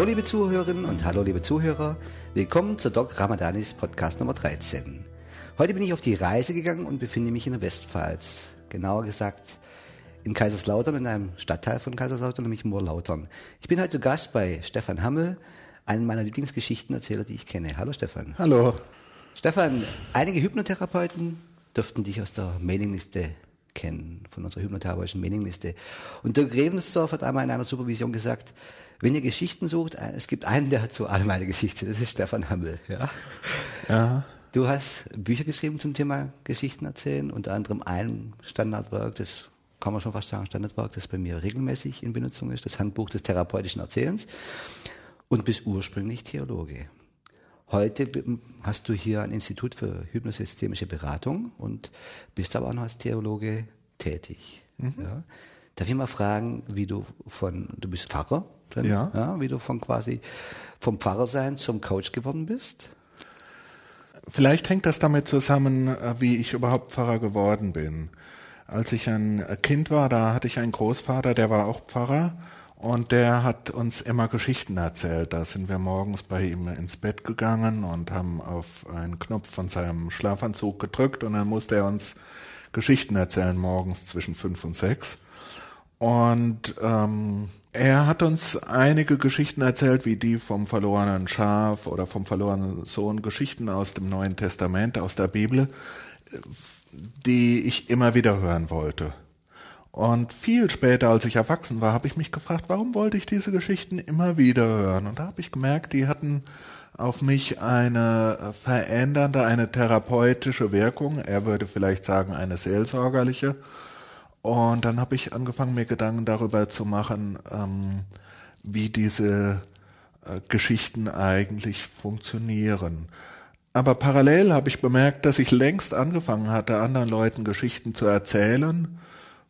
Hallo liebe Zuhörerinnen und hallo liebe Zuhörer. Willkommen zur Doc Ramadanis Podcast Nummer 13. Heute bin ich auf die Reise gegangen und befinde mich in der Westpfalz. Genauer gesagt in Kaiserslautern, in einem Stadtteil von Kaiserslautern, nämlich Moorlautern. Ich bin heute zu Gast bei Stefan Hammel, einem meiner Lieblingsgeschichtenerzähler, die ich kenne. Hallo Stefan. Hallo. Stefan, einige Hypnotherapeuten dürften dich aus der Mailingliste kennen, von unserer hypnotherapeutischen Mailingliste. Und Dirk Ravensdorf hat einmal in einer Supervision gesagt, wenn ihr Geschichten sucht, äh, es gibt einen, der hat zu allem eine Geschichte, das ist Stefan Hammel. Ja. ja. Du hast Bücher geschrieben zum Thema Geschichten erzählen, unter anderem ein Standardwerk, das kann man schon fast sagen, Standardwerk, das bei mir regelmäßig in Benutzung ist, das Handbuch des therapeutischen Erzählens und bist ursprünglich Theologe. Heute hast du hier ein Institut für hypnosystemische Beratung und bist aber auch noch als Theologe tätig. Mhm. Ja. Darf ich mal fragen, wie du von, du bist Pfarrer, dann, ja. ja. wie du von quasi vom Pfarrersein zum Coach geworden bist? Vielleicht hängt das damit zusammen, äh, wie ich überhaupt Pfarrer geworden bin. Als ich ein Kind war, da hatte ich einen Großvater, der war auch Pfarrer und der hat uns immer Geschichten erzählt. Da sind wir morgens bei ihm ins Bett gegangen und haben auf einen Knopf von seinem Schlafanzug gedrückt und dann musste er uns Geschichten erzählen morgens zwischen fünf und sechs. Und ähm, er hat uns einige Geschichten erzählt, wie die vom verlorenen Schaf oder vom verlorenen Sohn, Geschichten aus dem Neuen Testament, aus der Bibel, die ich immer wieder hören wollte. Und viel später, als ich erwachsen war, habe ich mich gefragt, warum wollte ich diese Geschichten immer wieder hören? Und da habe ich gemerkt, die hatten auf mich eine verändernde, eine therapeutische Wirkung. Er würde vielleicht sagen, eine seelsorgerliche. Und dann habe ich angefangen, mir Gedanken darüber zu machen, ähm, wie diese äh, Geschichten eigentlich funktionieren. Aber parallel habe ich bemerkt, dass ich längst angefangen hatte, anderen Leuten Geschichten zu erzählen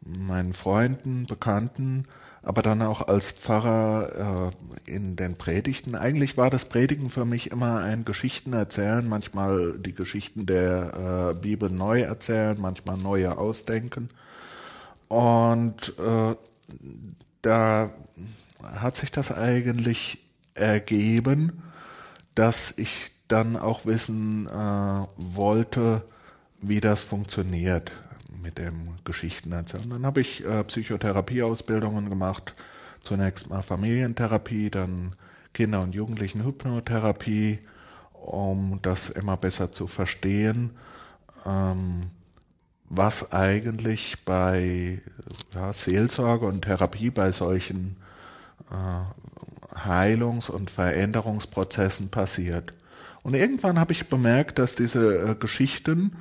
meinen Freunden, Bekannten, aber dann auch als Pfarrer äh, in den Predigten. Eigentlich war das Predigen für mich immer ein Geschichten erzählen, manchmal die Geschichten der äh, Bibel neu erzählen, manchmal neue ausdenken. Und äh, da hat sich das eigentlich ergeben, dass ich dann auch wissen äh, wollte, wie das funktioniert mit dem Geschichtenerzählen. Dann habe ich äh, Psychotherapieausbildungen gemacht. Zunächst mal Familientherapie, dann Kinder- und Jugendlichen-Hypnotherapie, um das immer besser zu verstehen, ähm, was eigentlich bei ja, Seelsorge und Therapie bei solchen äh, Heilungs- und Veränderungsprozessen passiert. Und irgendwann habe ich bemerkt, dass diese äh, Geschichten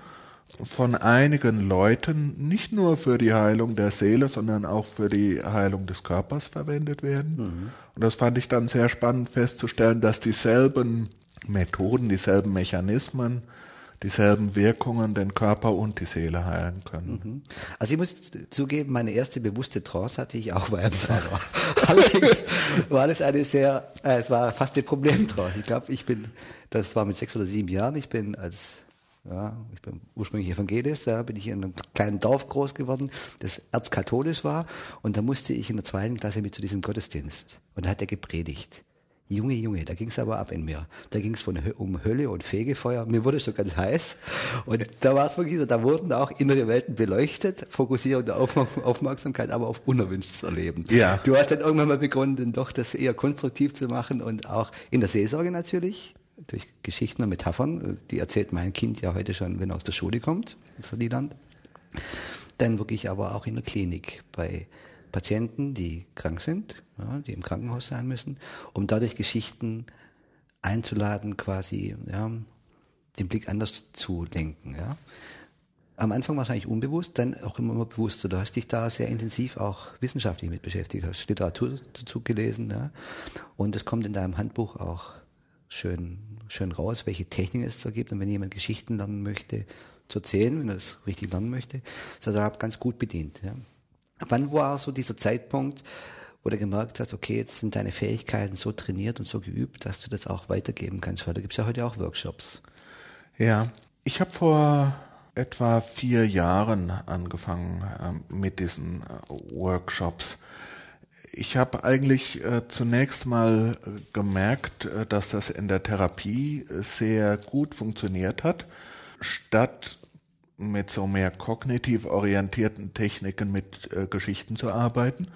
von einigen Leuten nicht nur für die Heilung der Seele, sondern auch für die Heilung des Körpers verwendet werden. Mhm. Und das fand ich dann sehr spannend festzustellen, dass dieselben Methoden, dieselben Mechanismen, dieselben Wirkungen den Körper und die Seele heilen können. Mhm. Also ich muss zugeben, meine erste bewusste Trance hatte ich auch bei einem Pfarrer. Allerdings war das eine sehr, äh, es war fast eine Problemtrance. Ich glaube, ich bin, das war mit sechs oder sieben Jahren, ich bin als ja, ich bin ursprünglich evangelisch, da bin ich in einem kleinen Dorf groß geworden, das erzkatholisch war. Und da musste ich in der zweiten Klasse mit zu diesem Gottesdienst. Und da hat er gepredigt. Junge, Junge, da ging es aber ab in mir. Da ging es um Hölle und Fegefeuer. Mir wurde schon ganz heiß. Und da war es wirklich so, da wurden auch innere Welten beleuchtet, Fokussierung der Aufmerksamkeit, aber auf unerwünschtes Erleben. Ja. Du hast dann irgendwann mal begonnen, doch das eher konstruktiv zu machen und auch in der Seelsorge natürlich durch Geschichten und Metaphern, die erzählt mein Kind ja heute schon, wenn er aus der Schule kommt, aus Liedland. Dann wirklich aber auch in der Klinik bei Patienten, die krank sind, ja, die im Krankenhaus sein müssen, um dadurch Geschichten einzuladen, quasi ja, den Blick anders zu lenken. Ja. Am Anfang wahrscheinlich unbewusst, dann auch immer, immer bewusster. Du hast dich da sehr intensiv auch wissenschaftlich mit beschäftigt, hast Literatur dazu gelesen. Ja. Und es kommt in deinem Handbuch auch schön schön raus, welche Techniken es da gibt. Und wenn jemand Geschichten lernen möchte, zu erzählen, wenn er das richtig lernen möchte, ist er da ganz gut bedient. Ja. Wann war so dieser Zeitpunkt, wo du gemerkt hast, okay, jetzt sind deine Fähigkeiten so trainiert und so geübt, dass du das auch weitergeben kannst? Weil da gibt es ja heute auch Workshops. Ja, ich habe vor etwa vier Jahren angefangen äh, mit diesen äh, Workshops. ich habe eigentlich äh, zunächst mal äh, gemerkt, äh, dass das in der Therapie sehr gut funktioniert hat. Statt mit so mehr kognitiv orientierten Techniken mit Geschichten zu arbeiten,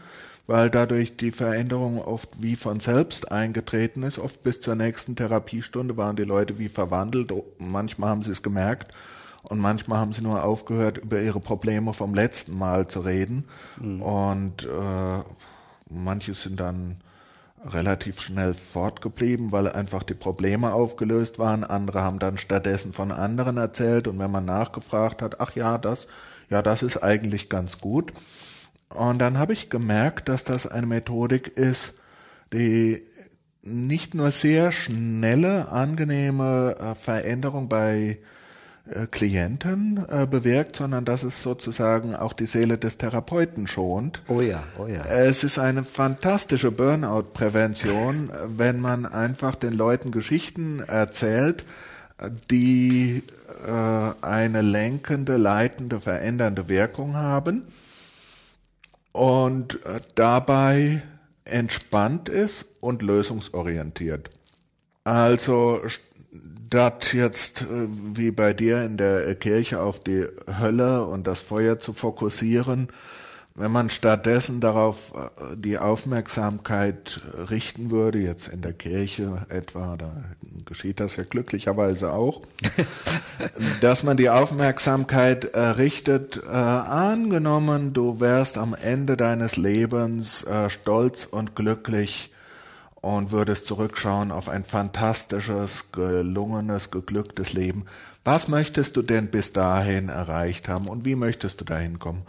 weil dadurch die Veränderung oft wie von selbst eingetreten ist. Oft bis zur nächsten Therapiestunde waren die Leute wie verwandelt. Manchmal haben sie es gemerkt und manchmal haben sie nur aufgehört, über ihre Probleme vom letzten Mal zu reden. Mhm. Und äh, manche sind dann relativ schnell fortgeblieben, weil einfach die Probleme aufgelöst waren. Andere haben dann stattdessen von anderen erzählt und wenn man nachgefragt hat, ach ja, das, ja, das ist eigentlich ganz gut. Und dann habe ich gemerkt, dass das eine Methodik ist, die nicht nur sehr schnelle, angenehme äh, Veränderung bei äh, Klienten äh, bewirkt, sondern dass es sozusagen auch die Seele des Therapeuten schont. Oh ja, oh ja. Es ist eine fantastische Burnout-Prävention, wenn man einfach den Leuten Geschichten erzählt, die äh, eine lenkende, leitende, verändernde Wirkung haben und äh, dabei entspannt ist und lösungsorientiert. Also statt jetzt äh, wie bei dir in der Kirche auf die Hölle und das Feuer zu fokussieren, wenn man stattdessen darauf äh, die Aufmerksamkeit richten würde, jetzt in der Kirche etwa, da geschieht das ja glücklicherweise auch, dass man die Aufmerksamkeit äh, richtet, äh, angenommen, du wärst am Ende deines Lebens äh, stolz und glücklich und würdest zurückschauen auf ein fantastisches, gelungenes, geglücktes Leben. Was möchtest du denn bis dahin erreicht haben und wie möchtest du dahin kommen?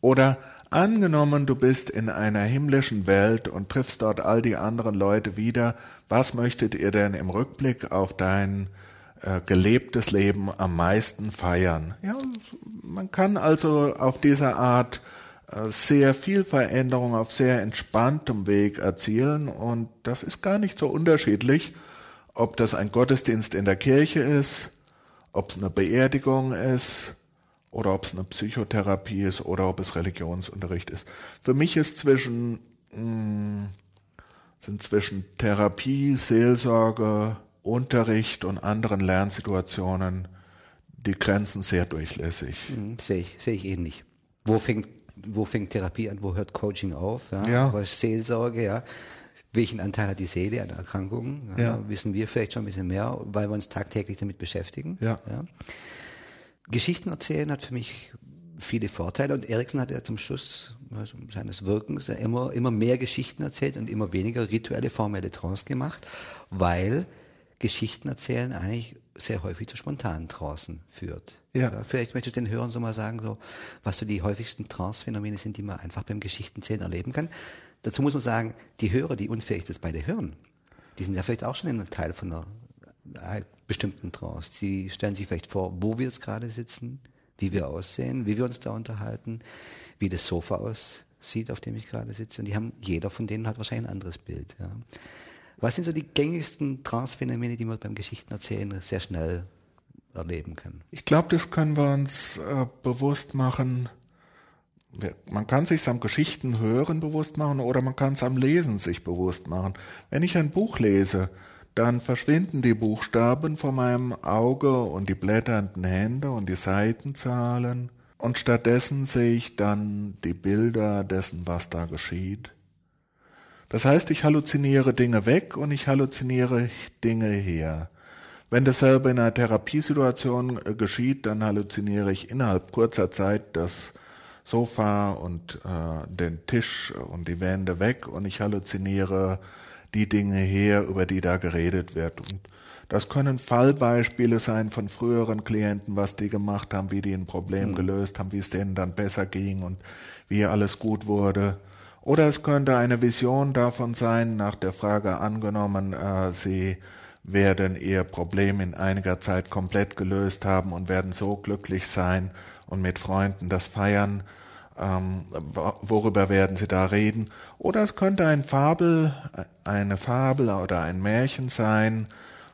Oder angenommen, du bist in einer himmlischen Welt und triffst dort all die anderen Leute wieder, was möchtet ihr denn im Rückblick auf dein äh, gelebtes Leben am meisten feiern? Ja, man kann also auf diese Art äh, sehr viel Veränderung auf sehr entspanntem Weg erzielen und das ist gar nicht so unterschiedlich, ob das ein Gottesdienst in der Kirche ist, ob es eine Beerdigung ist oder ob es eine Psychotherapie ist oder ob es Religionsunterricht ist. Für mich ist zwischen mh, hm, sind zwischen Therapie, Seelsorge, Unterricht und anderen Lernsituationen die Grenzen sehr durchlässig. Mhm, sehe ich, sehe ich ähnlich. Wo fängt wo fängt Therapie an, wo hört Coaching auf? Ja? ja. Was ist Seelsorge, ja. Welchen Anteil hat die Seele an der Erkrankung? Ja, ja. Wissen wir vielleicht schon ein bisschen mehr, weil wir uns tagtäglich damit beschäftigen. Ja. ja. Geschichten erzählen hat für mich viele Vorteile und Erikson hat ja zum Schluss also seines Wirkens ja immer, immer mehr Geschichten erzählt und immer weniger rituelle, formelle Trance gemacht, weil Geschichten erzählen eigentlich sehr häufig zu spontanen Trancen führt. Ja. ja. Vielleicht möchtest du den Hörern so mal sagen, so, was so die häufigsten Trance-Phänomene sind, die man einfach beim Geschichtenzählen erleben kann. Dazu muss man sagen, die Hörer, die vielleicht das beide hören, die sind ja vielleicht auch schon ein Teil von einer bestimmten Trance. Sie stellen sich vielleicht vor, wo wir jetzt gerade sitzen, wie wir aussehen, wie wir uns da unterhalten, wie das Sofa aussieht, auf dem ich gerade sitze. Und die haben, jeder von denen hat wahrscheinlich ein anderes Bild. Ja. Was sind so die gängigsten Trance-Phänomene, die man beim Geschichtenerzählen sehr schnell erleben kann? Ich glaube, das können wir uns äh, bewusst machen. Man kann sich am Geschichten hören bewusst machen oder man kann es am Lesen sich bewusst machen. Wenn ich ein Buch lese, dann verschwinden die Buchstaben vor meinem Auge und die blätternden Hände und die Seitenzahlen und stattdessen sehe ich dann die Bilder dessen, was da geschieht. Das heißt, ich halluziniere Dinge weg und ich halluziniere Dinge her. Wenn dasselbe in einer Therapiesituation äh, geschieht, dann halluziniere ich innerhalb kurzer Zeit das Sofa und äh, den Tisch und die Wände weg und ich halluziniere die Dinge her, über die da geredet wird. Und das können Fallbeispiele sein von früheren Klienten, was die gemacht haben, wie die ein Problem mhm. gelöst haben, wie es denen dann besser ging und wie alles gut wurde. Oder es könnte eine Vision davon sein, nach der Frage angenommen, äh, Sie werden Ihr Problem in einiger Zeit komplett gelöst haben und werden so glücklich sein und mit Freunden das feiern. Ähm, worüber werden Sie da reden? Oder es könnte ein Fabel, eine Fabel oder ein Märchen sein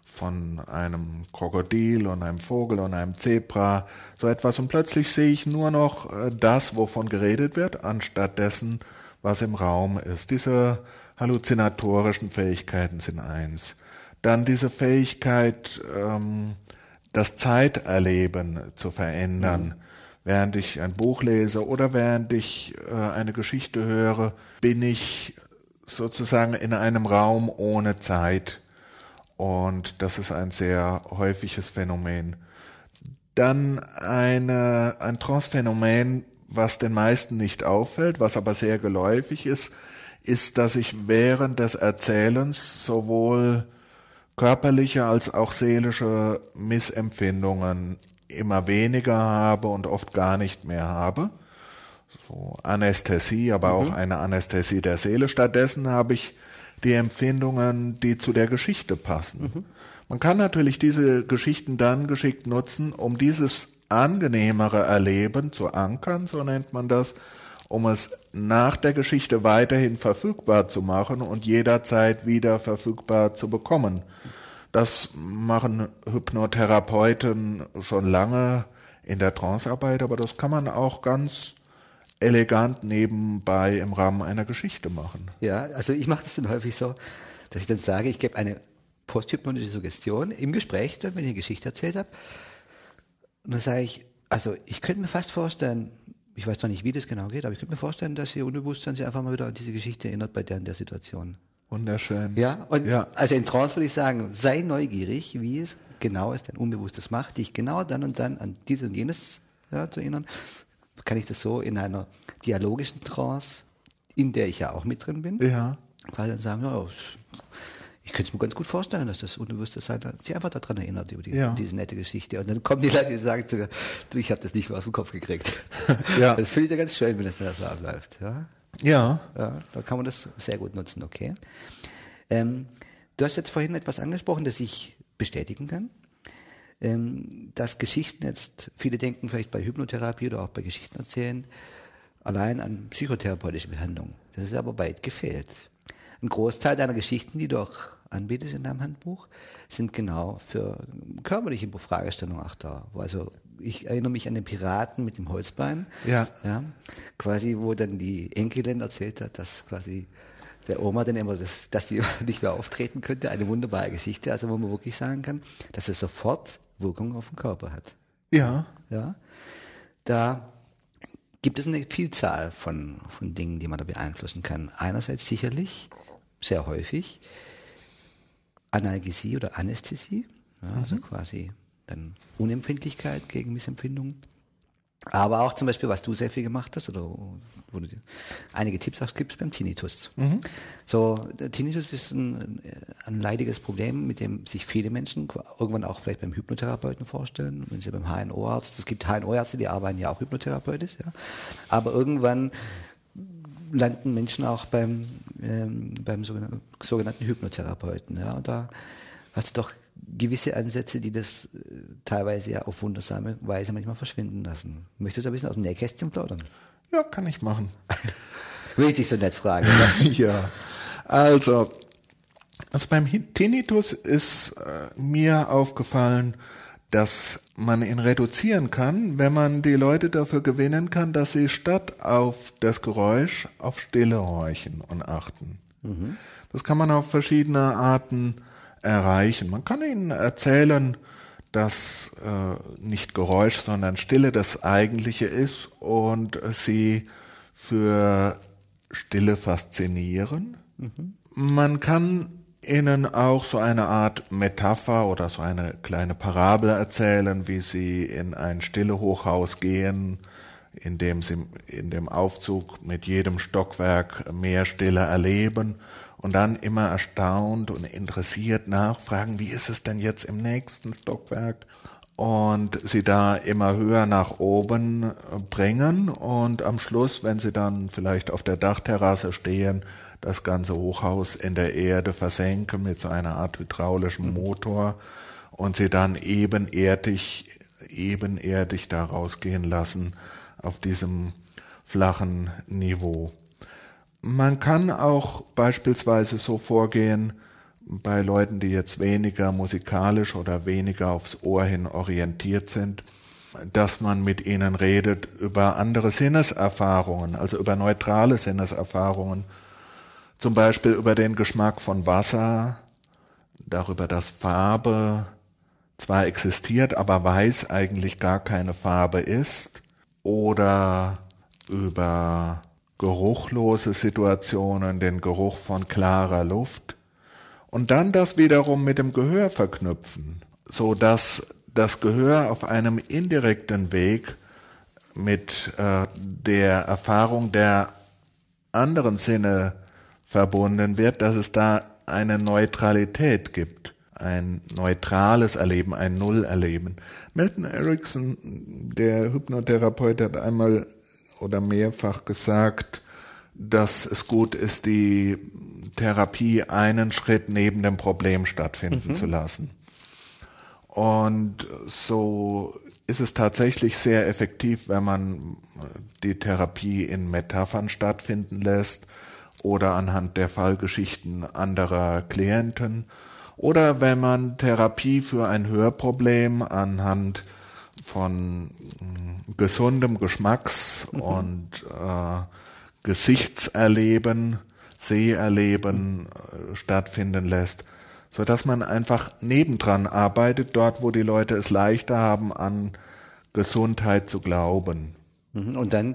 von einem Krokodil und einem Vogel und einem Zebra, so etwas. Und plötzlich sehe ich nur noch äh, das, wovon geredet wird, anstatt dessen, was im Raum ist. Diese halluzinatorischen Fähigkeiten sind eins. Dann diese Fähigkeit, ähm, das Zeiterleben zu verändern. Mhm. Während ich ein Buch lese oder während ich äh, eine Geschichte höre, bin ich sozusagen in einem Raum ohne Zeit. Und das ist ein sehr häufiges Phänomen. Dann eine, ein Trance-Phänomen, was den meisten nicht auffällt, was aber sehr geläufig ist, ist, dass ich während des Erzählens sowohl körperliche als auch seelische Missempfindungen immer weniger habe und oft gar nicht mehr habe. So Anästhesie, aber mhm. auch eine Anästhesie der Seele. Stattdessen habe ich die Empfindungen, die zu der Geschichte passen. Mhm. Man kann natürlich diese Geschichten dann geschickt nutzen, um dieses angenehmere Erleben zu ankern, so nennt man das, um es nach der Geschichte weiterhin verfügbar zu machen und jederzeit wieder verfügbar zu bekommen. Das machen Hypnotherapeuten schon lange in der Trancearbeit, aber das kann man auch ganz elegant nebenbei im Rahmen einer Geschichte machen. Ja, also ich mache das dann häufig so, dass ich dann sage, ich gebe eine posthypnotische Suggestion im Gespräch, dann, wenn ich eine Geschichte erzählt habe. Und dann sage ich, also ich könnte mir fast vorstellen, ich weiß zwar nicht, wie das genau geht, aber ich könnte mir vorstellen, dass Ihr Unbewusstsein sich einfach mal wieder an diese Geschichte erinnert bei der in der Situation. Wunderschön. Ja, und ja. also in Trance würde ich sagen, sei neugierig, wie es genau ist, dein Unbewusstes macht, dich genau dann und dann an dieses und jenes ja, zu erinnern. Kann ich das so in einer dialogischen Trance, in der ich ja auch mit drin bin, ja. quasi dann sagen, ja, ich könnte es mir ganz gut vorstellen, dass das Unbewusstsein sich einfach daran erinnert, über die, ja. diese nette Geschichte. Und dann kommen die Leute, die sagen zu mir, du, ich habe das nicht mehr aus dem Kopf gekriegt. ja. Das finde ich ja ganz schön, wenn das dann so abläuft. Ja? Ja. Ja, da kann man das sehr gut nutzen, okay. Ähm, du hast jetzt vorhin etwas angesprochen, das ich bestätigen kann. Ähm, dass Geschichten jetzt, viele denken vielleicht bei Hypnotherapie oder auch bei Geschichten erzählen, allein an psychotherapeutische Behandlung. Das ist aber weit gefehlt. Ein Großteil deiner Geschichten, die du auch anbietest in deinem Handbuch, sind genau für körperliche Fragestellungen auch da. Wo also ich erinnere mich an den Piraten mit dem Holzbein. Ja. ja. Quasi, wo dann die Enkelin erzählt hat, dass quasi der Oma dann immer, das, dass die nicht mehr auftreten könnte. Eine wunderbare Geschichte, also wo man wirklich sagen kann, dass es sofort Wirkung auf den Körper hat. Ja. Ja. Da gibt es eine Vielzahl von, von Dingen, die man da beeinflussen kann. Einerseits sicherlich, sehr häufig, Analgesie oder Anästhesie, ja, also mhm. quasi dann Unempfindlichkeit gegen Missempfindungen. Aber auch zum Beispiel, was du sehr viel gemacht hast, oder wo du einige Tipps auch gibst beim Tinnitus. Mhm. So, der Tinnitus ist ein, ein leidiges Problem, mit dem sich viele Menschen irgendwann auch vielleicht beim Hypnotherapeuten vorstellen, wenn sie beim HNO-Arzt, es gibt HNO-Ärzte, die arbeiten ja auch hypnotherapeutisch, ja. Aber irgendwann landen Menschen auch beim, ähm, beim sogenannten, sogenannten Hypnotherapeuten, ja. Und da hast du doch gewisse Ansätze, die das äh, teilweise ja auf wundersame Weise manchmal verschwinden lassen. Möchtest du ein bisschen aus dem Nähkästchen plaudern? Ja, kann ich machen. Will ich dich so nett fragen? ja, also, also beim Tinnitus ist äh, mir aufgefallen, dass man ihn reduzieren kann, wenn man die Leute dafür gewinnen kann, dass sie statt auf das Geräusch auf Stille horchen und achten. Mhm. Das kann man auf verschiedene Arten erreichen. Man kann ihnen erzählen, dass äh, nicht Geräusch, sondern Stille das eigentliche ist und sie für Stille faszinieren. Mhm. Man kann ihnen auch so eine Art Metapher oder so eine kleine Parabel erzählen, wie sie in ein stille Hochhaus gehen, in dem sie in dem Aufzug mit jedem Stockwerk mehr Stille erleben und dann immer erstaunt und interessiert nachfragen, wie ist es denn jetzt im nächsten Stockwerk? Und sie da immer höher nach oben bringen und am Schluss, wenn sie dann vielleicht auf der Dachterrasse stehen, das ganze Hochhaus in der Erde versenken mit so einer Art hydraulischem Motor und sie dann ebenerdig, ebenerdig da rausgehen lassen auf diesem flachen Niveau. Man kann auch beispielsweise so vorgehen, bei Leuten, die jetzt weniger musikalisch oder weniger aufs Ohr hin orientiert sind, dass man mit ihnen redet über andere Sinneserfahrungen, also über neutrale Sinneserfahrungen, zum Beispiel über den Geschmack von Wasser, darüber, dass Farbe zwar existiert, aber weiß eigentlich gar keine Farbe ist, oder über geruchlose Situationen, den Geruch von klarer Luft, und dann das wiederum mit dem Gehör verknüpfen, so dass das Gehör auf einem indirekten Weg mit äh, der Erfahrung der anderen Sinne verbunden wird, dass es da eine Neutralität gibt, ein neutrales Erleben, ein Nullerleben. Milton Erickson, der Hypnotherapeut, hat einmal oder mehrfach gesagt, dass es gut ist, die Therapie einen Schritt neben dem Problem stattfinden mhm. zu lassen. Und so ist es tatsächlich sehr effektiv, wenn man die Therapie in Metaphern stattfinden lässt oder anhand der Fallgeschichten anderer Klienten oder wenn man Therapie für ein Hörproblem anhand von mm, gesundem Geschmacks- mhm. und äh, Gesichtserleben, Seherleben äh, stattfinden lässt, so dass man einfach nebendran arbeitet, dort, wo die Leute es leichter haben, an Gesundheit zu glauben. Mhm. Und dann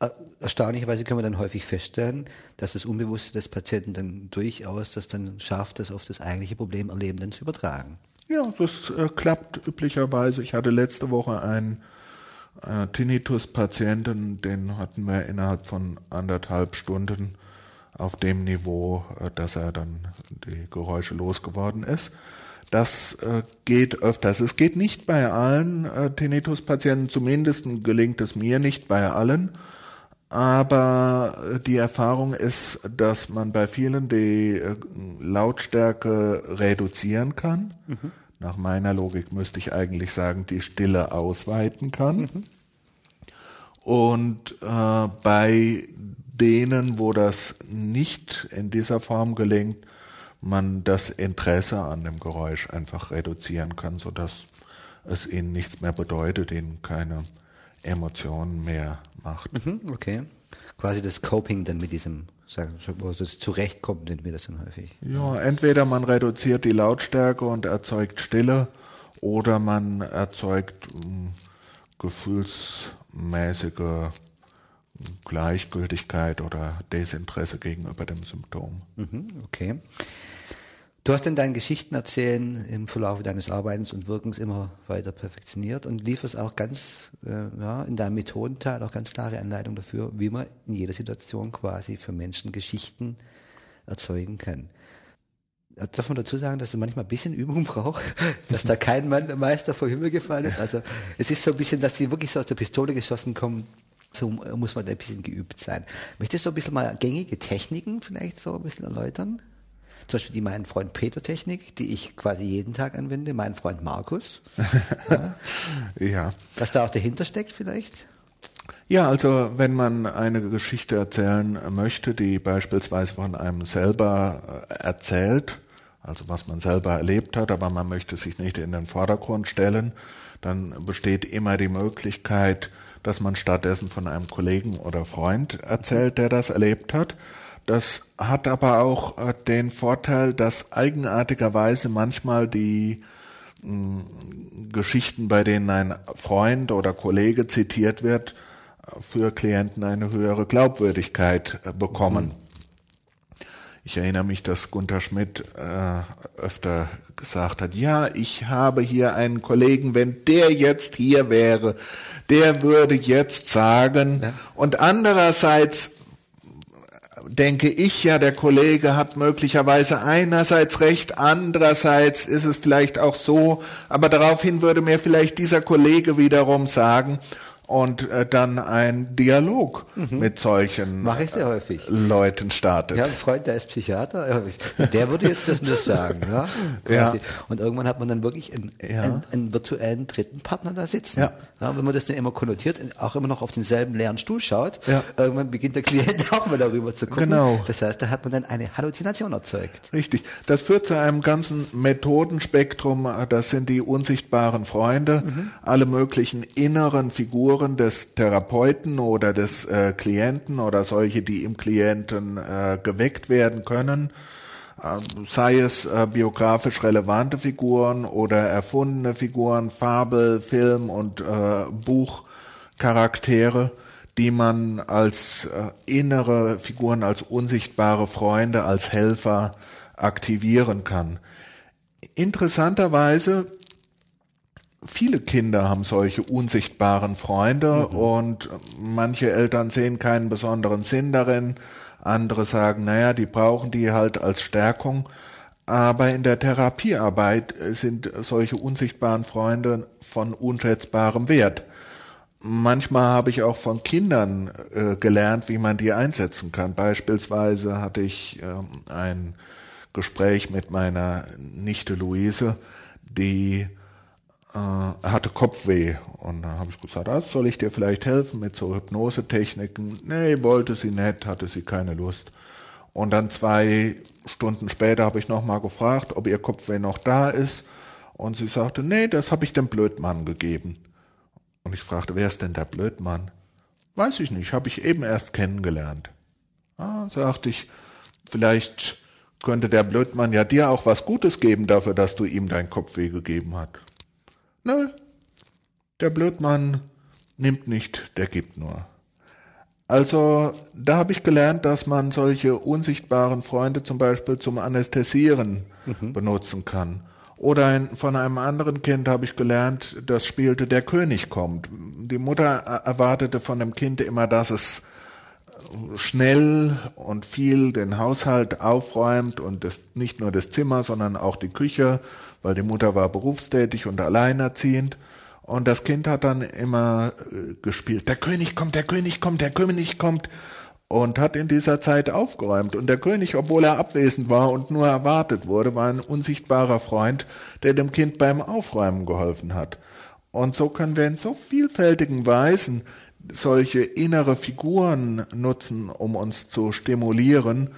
äh, erstaunlicherweise können wir dann häufig feststellen, dass das Unbewusste des Patienten dann durchaus das dann schafft, das auf das eigentliche Problemerleben dann zu übertragen. Ja, das äh, klappt üblicherweise. Ich hatte letzte Woche einen äh, Tinnitus-Patienten, den hatten wir innerhalb von anderthalb Stunden auf dem Niveau, äh, dass er dann die Geräusche losgeworden ist. Das äh, geht öfters. Es geht nicht bei allen äh, Tinnitus-Patienten, zumindest gelingt es mir nicht bei allen. Aber die Erfahrung ist, dass man bei vielen die Lautstärke reduzieren kann. Mhm. Nach meiner Logik müsste ich eigentlich sagen, die Stille ausweiten kann. Mhm. Und äh, bei denen, wo das nicht in dieser Form gelingt, man das Interesse an dem Geräusch einfach reduzieren kann, sodass es ihnen nichts mehr bedeutet, ihnen keine Emotionen mehr macht. Mhm, okay. Quasi das Coping dann mit diesem, sagen wir, das Zurechtkommen nennen wir das dann häufig. Ja, entweder man reduziert die Lautstärke und erzeugt Stille oder man erzeugt äh, gefühlsmäßige Gleichgültigkeit oder Desinteresse gegenüber dem Symptom. Mhm, okay. Du hast dann dein Geschichtenerzählen im Verlauf deines Arbeitens und Wirkens immer weiter perfektioniert und lieferst auch ganz, äh, ja, in deinem Methodenteil auch ganz klare Anleitung dafür, wie man in jeder Situation quasi für Menschen Geschichten erzeugen kann. Darf man dazu sagen, dass es manchmal ein bisschen Übung braucht, dass da kein Mann Meister vor Himmel gefallen ist? Also es ist so ein bisschen, dass die wirklich so aus der Pistole geschossen kommen, so muss man da ein bisschen geübt sein. Möchtest du ein bisschen mal gängige Techniken vielleicht so ein bisschen erläutern? Zum Beispiel die meinen Freund Peter Technik, die ich quasi jeden Tag anwende, mein Freund Markus. ja. ja. Was da auch dahinter steckt vielleicht? Ja, also wenn man eine Geschichte erzählen möchte, die beispielsweise von einem selber äh, erzählt, also was man selber erlebt hat, aber man möchte sich nicht in den Vordergrund stellen, dann besteht immer die Möglichkeit, dass man stattdessen von einem Kollegen oder Freund erzählt, der das erlebt hat. Das hat aber auch äh, den Vorteil, dass eigenartigerweise manchmal die mm, Geschichten, bei denen ein Freund oder Kollege zitiert wird, für Klienten eine höhere Glaubwürdigkeit äh, bekommen. Mhm. Ich erinnere mich, dass Gunther Schmidt äh, öfter gesagt hat, ja, ich habe hier einen Kollegen, wenn der jetzt hier wäre, der würde jetzt sagen. Ja. Und andererseits denke ich ja, der Kollege hat möglicherweise einerseits recht, andererseits ist es vielleicht auch so, aber daraufhin würde mir vielleicht dieser Kollege wiederum sagen, und äh, dann ein Dialog mhm. mit solchen Mache ich sehr häufig. Leuten startet. Ja, ein Freund, der ist Psychiater, der würde jetzt das das sagen. Ja, ja. Und irgendwann hat man dann wirklich einen, ja. einen, einen virtuellen dritten Partner da sitzen. Ja. ja. wenn man das dann immer konnotiert, auch immer noch auf denselben leeren Stuhl schaut, irgendwann beginnt der Klient auch mal darüber zu gucken. Genau. Das heißt, da hat man dann eine Halluzination erzeugt. Richtig. Das führt zu einem ganzen Methodenspektrum. Das sind die unsichtbaren Freunde, mhm. alle möglichen inneren Figuren des Therapeuten oder des äh, Klienten oder solche, die im Klienten äh, geweckt werden können äh, sei es äh, biografisch relevante Figuren oder erfundene Figuren, Fabel, Film und äh, Buchcharaktere, die man als äh, innere Figuren, als unsichtbare Freunde, als Helfer aktivieren kann. Interessanterweise viele Kinder haben solche unsichtbaren Freunde mhm. und manche Eltern sehen keinen besonderen Sinn darin. Andere sagen, naja, die brauchen die halt als Stärkung. Aber in der Therapiearbeit sind solche unsichtbaren Freunde von unschätzbarem Wert. Manchmal habe ich auch von Kindern äh, gelernt, wie man die einsetzen kann. Beispielsweise hatte ich äh, ein Gespräch mit meiner Nichte Luise, die äh, hatte Kopfweh. Und dann habe ich gesagt, ah, soll ich dir vielleicht helfen mit so Hypnosetechniken? Nee, wollte sie nicht, hatte sie keine Lust. Und dann zwei Stunden später habe ich nochmal gefragt, ob ihr Kopfweh noch da ist. Und sie sagte, nee, das habe ich dem Blödmann gegeben. Und ich fragte, wer ist denn der Blödmann? Weiß ich nicht, habe ich eben erst kennengelernt. Ah, sagte ich, vielleicht könnte der Blödmann ja dir auch was Gutes geben dafür, dass du ihm dein Kopfweh gegeben hast. Nö, der Blödmann nimmt nicht, der gibt nur. Also da habe ich gelernt, dass man solche unsichtbaren Freunde zum Beispiel zum Anästhesieren mhm. benutzen kann. Oder ein, von einem anderen Kind habe ich gelernt, das spielte Der König kommt. Die Mutter erwartete von dem Kind immer, dass es schnell und viel den Haushalt aufräumt und das, nicht nur das Zimmer, sondern auch die Küche weil die Mutter war berufstätig und alleinerziehend. Und das Kind hat dann immer äh, gespielt, der König kommt, der König kommt, der König kommt und hat in dieser Zeit aufgeräumt. Und der König, obwohl er abwesend war und nur erwartet wurde, war ein unsichtbarer Freund, der dem Kind beim Aufräumen geholfen hat. Und so können wir in so vielfältigen Weisen solche innere Figuren nutzen, um uns zu stimulieren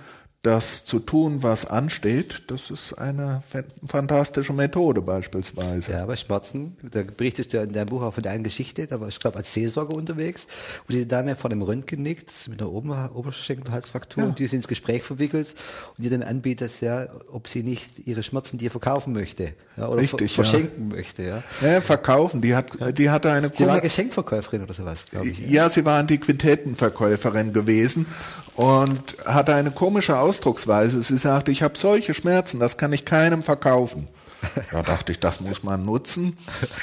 das zu tun, was ansteht, das ist eine fantastische Methode beispielsweise. Ja, bei Schmerzen, da berichtest du ja in deinem Buch auch von deiner Geschichte, da war ich glaube als Seelsorger unterwegs, wo diese Dame vor dem Röntgen liegt, mit einer Ober Oberschenkelhalsfraktur, ja. und die sie ins Gespräch verwickelt und die dann anbietet, ja, ob sie nicht ihre Schmerzen dir verkaufen möchte ja, oder Richtig, ver verschenken ja. möchte. Ja. ja, verkaufen, die hat, die hatte eine... Sie war Geschenkverkäuferin oder sowas, glaube ich. Ja. sie war Antiquitätenverkäuferin gewesen und hatte eine komische Ausdrucksweise. Sie sagte, ich habe solche Schmerzen, das kann ich keinem verkaufen. Da dachte ich, das muss man nutzen.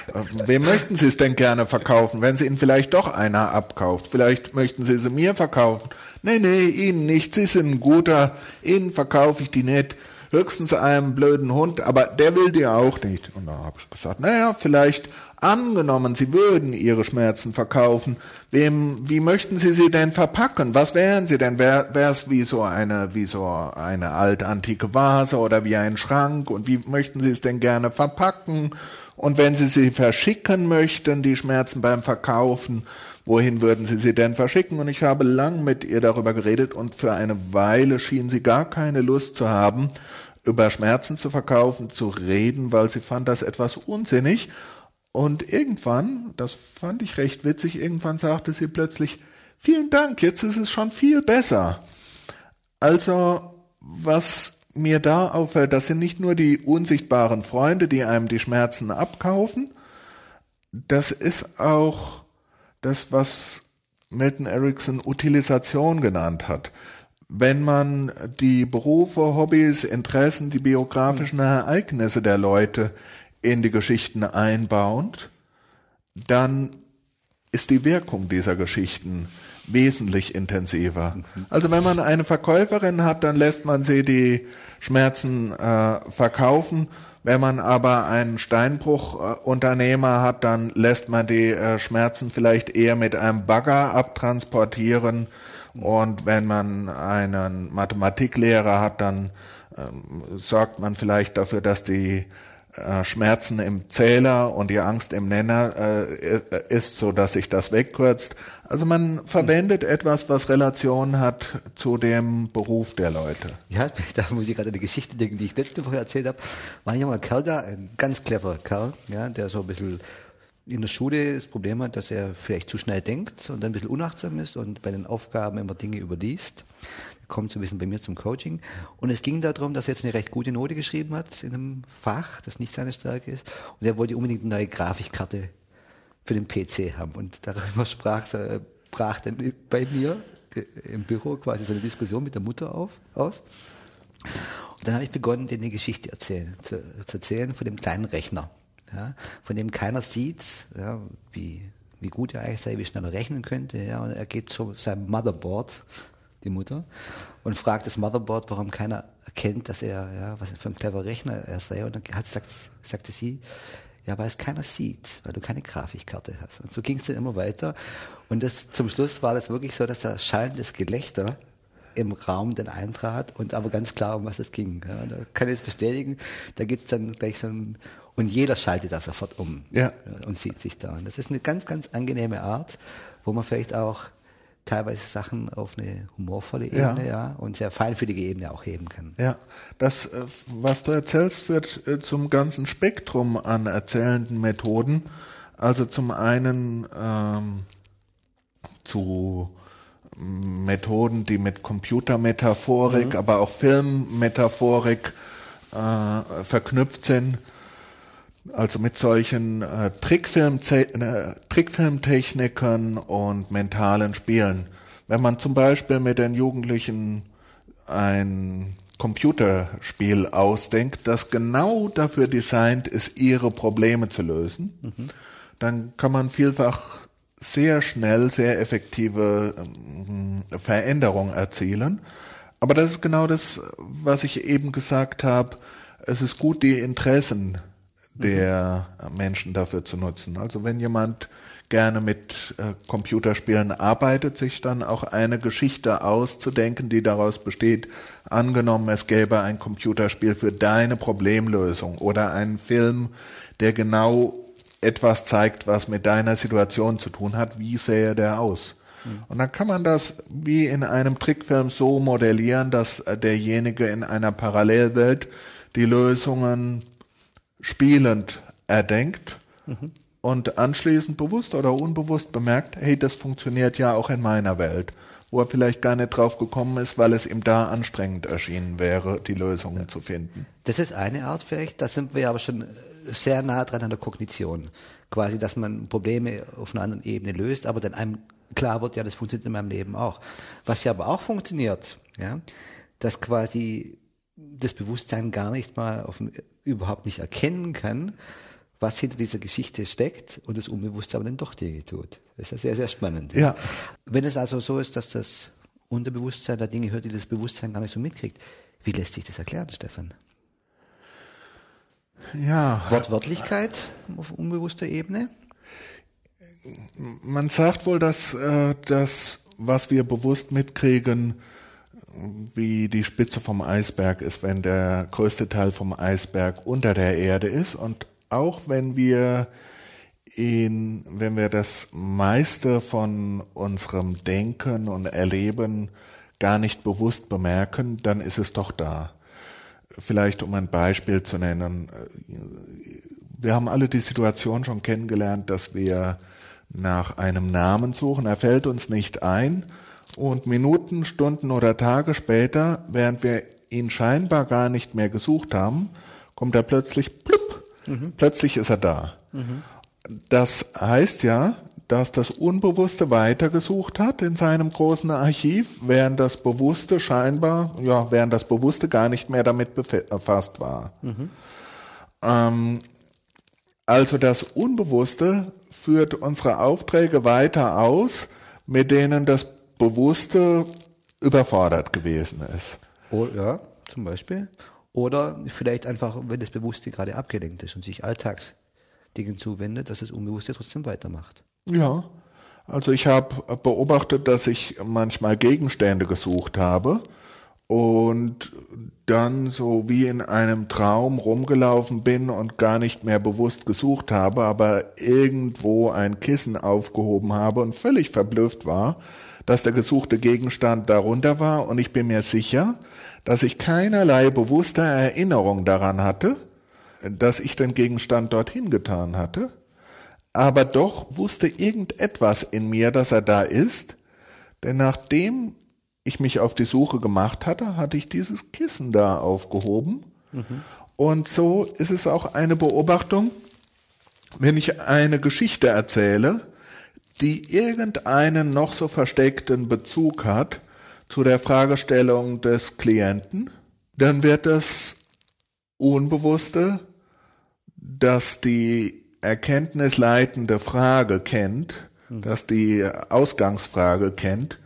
Äh, wem möchten Sie es denn gerne verkaufen, wenn Sie ihn vielleicht doch einer abkauft? Vielleicht möchten Sie sie mir verkaufen. Nee, nee, Ihnen nicht. Sie sind ein guter. Ihnen verkaufe ich die nicht höchstens einem blöden Hund, aber der will dir auch nicht. Und da habe ich gesagt, naja, vielleicht angenommen, Sie würden Ihre Schmerzen verkaufen, wem, wie möchten Sie sie denn verpacken? Was wären sie denn? Wäre es wie so eine, wie so eine alte antike Vase oder wie ein Schrank? Und wie möchten Sie es denn gerne verpacken? Und wenn Sie sie verschicken möchten, die Schmerzen beim Verkaufen, wohin würden Sie sie denn verschicken? Und ich habe lang mit ihr darüber geredet und für eine Weile schien sie gar keine Lust zu haben, über Schmerzen zu verkaufen, zu reden, weil sie fand das etwas unsinnig. Und irgendwann, das fand ich recht witzig, irgendwann sagte sie plötzlich, vielen Dank, jetzt ist es schon viel besser. Also, was mir da auffällt, das sind nicht nur die unsichtbaren Freunde, die einem die Schmerzen abkaufen, das ist auch das, was Milton Erickson Utilisation genannt hat wenn man die Berufe, Hobbys, Interessen, die biografischen Ereignisse der Leute in die Geschichten einbaut, dann ist die Wirkung dieser Geschichten wesentlich intensiver. Also wenn man eine Verkäuferin hat, dann lässt man sie die Schmerzen äh, verkaufen, Wenn man aber einen Steinbruchunternehmer hat, dann lässt man die äh, Schmerzen vielleicht eher mit einem Bagger abtransportieren. Und wenn man einen Mathematiklehrer hat, dann ähm, sorgt man vielleicht dafür, dass die äh, Schmerzen im Zähler und die Angst im Nenner äh, ist, so dass sich das wegkürzt. Also man verwendet etwas, was Relation hat zu dem Beruf der Leute. Ja, da muss ich gerade eine Geschichte denken, die ich letzte Woche erzählt habe. War ein junger Kerl da, ein ganz cleverer Kerl, ja, der so ein bisschen in der Schule das Problem hat, dass er vielleicht zu schnell denkt und ein bisschen unachtsam ist und bei den Aufgaben immer Dinge überliest kommt so ein bisschen bei mir zum Coaching. Und es ging darum, dass er jetzt eine recht gute Note geschrieben hat in einem Fach, das nicht seine Stärke ist. Und er wollte unbedingt eine neue Grafikkarte für den PC haben. Und darüber sprach, brach dann bei mir äh, im Büro quasi so eine Diskussion mit der Mutter auf, aus. Und dann habe ich begonnen, denen eine Geschichte erzählen, zu, zu erzählen von dem kleinen Rechner, ja, von dem keiner sieht, ja, wie, wie gut er eigentlich sei, wie schnell er rechnen könnte. Ja, und er geht zu seinem Motherboard, die Mutter, und fragt das Motherboard, warum keiner erkennt, dass er, ja, was für ein cleverer Rechner er sei. Und dann hat, sagt, sagte sie, ja, weil es keiner sieht, weil du keine Grafikkarte hast. Und so ging es dann immer weiter. Und das, zum Schluss war das wirklich so, dass der schallendes Gelächter im Raum dann eintrat und aber ganz klar, um was es ging. Ja, da kann ich es bestätigen, da gibt es dann gleich so ein, und jeder schaltet da sofort um ja. und sieht sich da. Und das ist eine ganz, ganz angenehme Art, wo man vielleicht auch teilweise Sachen auf eine humorvolle Ebene, ja, ja und sehr feinfühlige Ebene auch heben kann. Ja, das, äh, was du erzählst, führt äh, zum ganzen Spektrum an erzählenden Methoden. Also zum einen ähm, zu Methoden, die mit Computermetaphorik, mhm. aber auch Filmmetaphorik äh, verknüpft sind also mit solchen äh, Trickfilm, äh, Trickfilmtechniken und mentalen Spielen. Wenn man zum Beispiel mit den Jugendlichen ein Computerspiel ausdenkt, das genau dafür designt ist, ihre Probleme zu lösen, mhm. dann kann man vielfach sehr schnell sehr effektive äh, Veränderungen erzielen. Aber das ist genau das, was ich eben gesagt habe. Es ist gut, die Interessen der Menschen dafür zu nutzen. Also wenn jemand gerne mit äh, Computerspielen arbeitet, sich dann auch eine Geschichte auszudenken, die daraus besteht, angenommen, es gäbe ein Computerspiel für deine Problemlösung oder einen Film, der genau etwas zeigt, was mit deiner Situation zu tun hat, wie sähe der aus? Mhm. Und dann kann man das wie in einem Trickfilm so modellieren, dass äh, derjenige in einer Parallelwelt die Lösungen spielend erdenkt mhm. und anschließend bewusst oder unbewusst bemerkt, hey, das funktioniert ja auch in meiner Welt, wo er vielleicht gar nicht drauf gekommen ist, weil es ihm da anstrengend erschienen wäre, die Lösungen zu finden. Das ist eine Art vielleicht, da sind wir aber schon sehr nah dran an der Kognition. Quasi, dass man Probleme auf einer anderen Ebene löst, aber dann einem klar wird, ja, das funktioniert in meinem Leben auch. Was ja aber auch funktioniert, ja, dass quasi das Bewusstsein gar nicht mal auf, überhaupt nicht erkennen kann, was hinter dieser Geschichte steckt und das Unbewusste aber dann doch Dinge tut. Das ist ja sehr, sehr spannend. Ja. Wenn es also so ist, dass das Unterbewusstsein da Dinge hört, die das Bewusstsein gar nicht so mitkriegt, wie lässt sich das erklären, Stefan? Ja. Wortwörtlichkeit auf unbewusster Ebene? Man sagt wohl, dass äh, das, was wir bewusst mitkriegen, wie die Spitze vom Eisberg ist, wenn der größte Teil vom Eisberg unter der Erde ist. Und auch wenn wir ihn, wenn wir das meiste von unserem Denken und Erleben gar nicht bewusst bemerken, dann ist es doch da. Vielleicht um ein Beispiel zu nennen. Wir haben alle die Situation schon kennengelernt, dass wir nach einem Namen suchen. Er fällt uns nicht ein und Minuten, Stunden oder Tage später, während wir ihn scheinbar gar nicht mehr gesucht haben, kommt er plötzlich, plupp, mhm. plötzlich ist er da. Mhm. Das heißt ja, dass das Unbewusste weitergesucht hat in seinem großen Archiv, während das Bewusste scheinbar, ja, während das Bewusste gar nicht mehr damit befasst war. Mhm. Ähm, also das Unbewusste führt unsere Aufträge weiter aus, mit denen das Bewusste überfordert gewesen ist. Oh, ja, zum Beispiel. Oder vielleicht einfach, wenn das Bewusste gerade abgelenkt ist und sich Alltagsdingen zuwendet, dass das Unbewusste trotzdem weitermacht. Ja, also ich habe beobachtet, dass ich manchmal Gegenstände gesucht habe und dann so wie in einem Traum rumgelaufen bin und gar nicht mehr bewusst gesucht habe, aber irgendwo ein Kissen aufgehoben habe und völlig verblüfft war, dass der gesuchte Gegenstand darunter war und ich bin mir sicher, dass ich keinerlei bewusste Erinnerung daran hatte, dass ich den Gegenstand dorthin getan hatte, aber doch wusste irgendetwas in mir, dass er da ist, denn nachdem ich mich auf die Suche gemacht hatte, hatte ich dieses Kissen da aufgehoben. Mhm. Und so ist es auch eine Beobachtung, wenn ich eine Geschichte erzähle, die irgendeinen noch so versteckten Bezug hat zu der Fragestellung des Klienten, dann wird das Unbewusste, das die erkenntnisleitende Frage kennt, mhm. das die Ausgangsfrage kennt,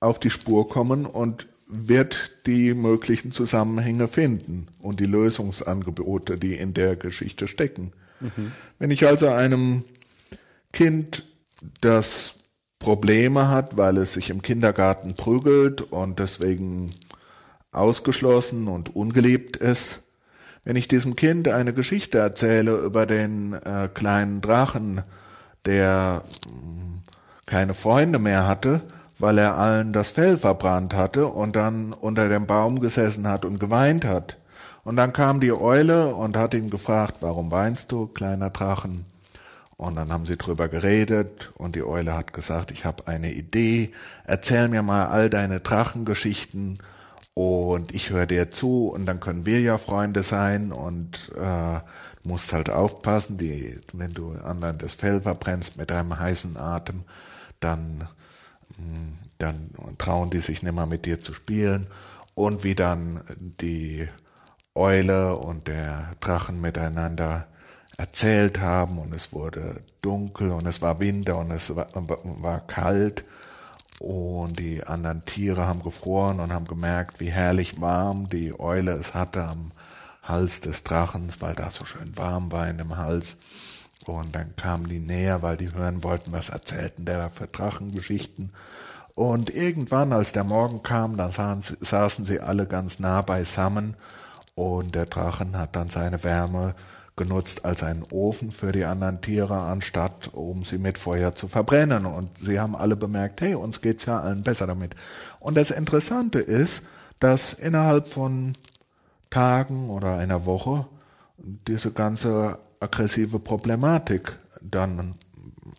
auf die Spur kommen und wird die möglichen Zusammenhänge finden und die Lösungsangebote, die in der Geschichte stecken. Mhm. Wenn ich also einem Kind, das Probleme hat, weil es sich im Kindergarten prügelt und deswegen ausgeschlossen und ungeliebt ist, wenn ich diesem Kind eine Geschichte erzähle über den äh, kleinen Drachen, der mh, hm, keine Freunde mehr hatte, weil er allen das Fell verbrannt hatte und dann unter dem Baum gesessen hat und geweint hat. Und dann kam die Eule und hat ihn gefragt, warum weinst du, kleiner Drachen? Und dann haben sie drüber geredet und die Eule hat gesagt, ich habe eine Idee, erzähl mir mal all deine Drachengeschichten und ich höre dir zu und dann können wir ja Freunde sein und äh, musst halt aufpassen, die, wenn du anderen das Fell verbrennst mit deinem heißen Atem, dann dann trauen die sich nicht mehr mit dir zu spielen. Und wie dann die Eule und der Drachen miteinander erzählt haben und es wurde dunkel und es war Winter und es war, war, kalt und die anderen Tiere haben gefroren und haben gemerkt, wie herrlich warm die Eule es hatte am Hals des Drachens, weil da so schön warm war in dem Hals. Und dann kamen die näher, weil die hören wollten, was erzählten der für Drachengeschichten. Und irgendwann, als der Morgen kam, dann saßen, saßen sie alle ganz nah beisammen und der Drachen hat dann seine Wärme genutzt als einen Ofen für die anderen Tiere, anstatt um sie mit Feuer zu verbrennen. Und sie haben alle bemerkt, hey, uns geht's ja allen besser damit. Und das Interessante ist, dass innerhalb von Tagen oder einer Woche diese ganze aggressive Problematik dann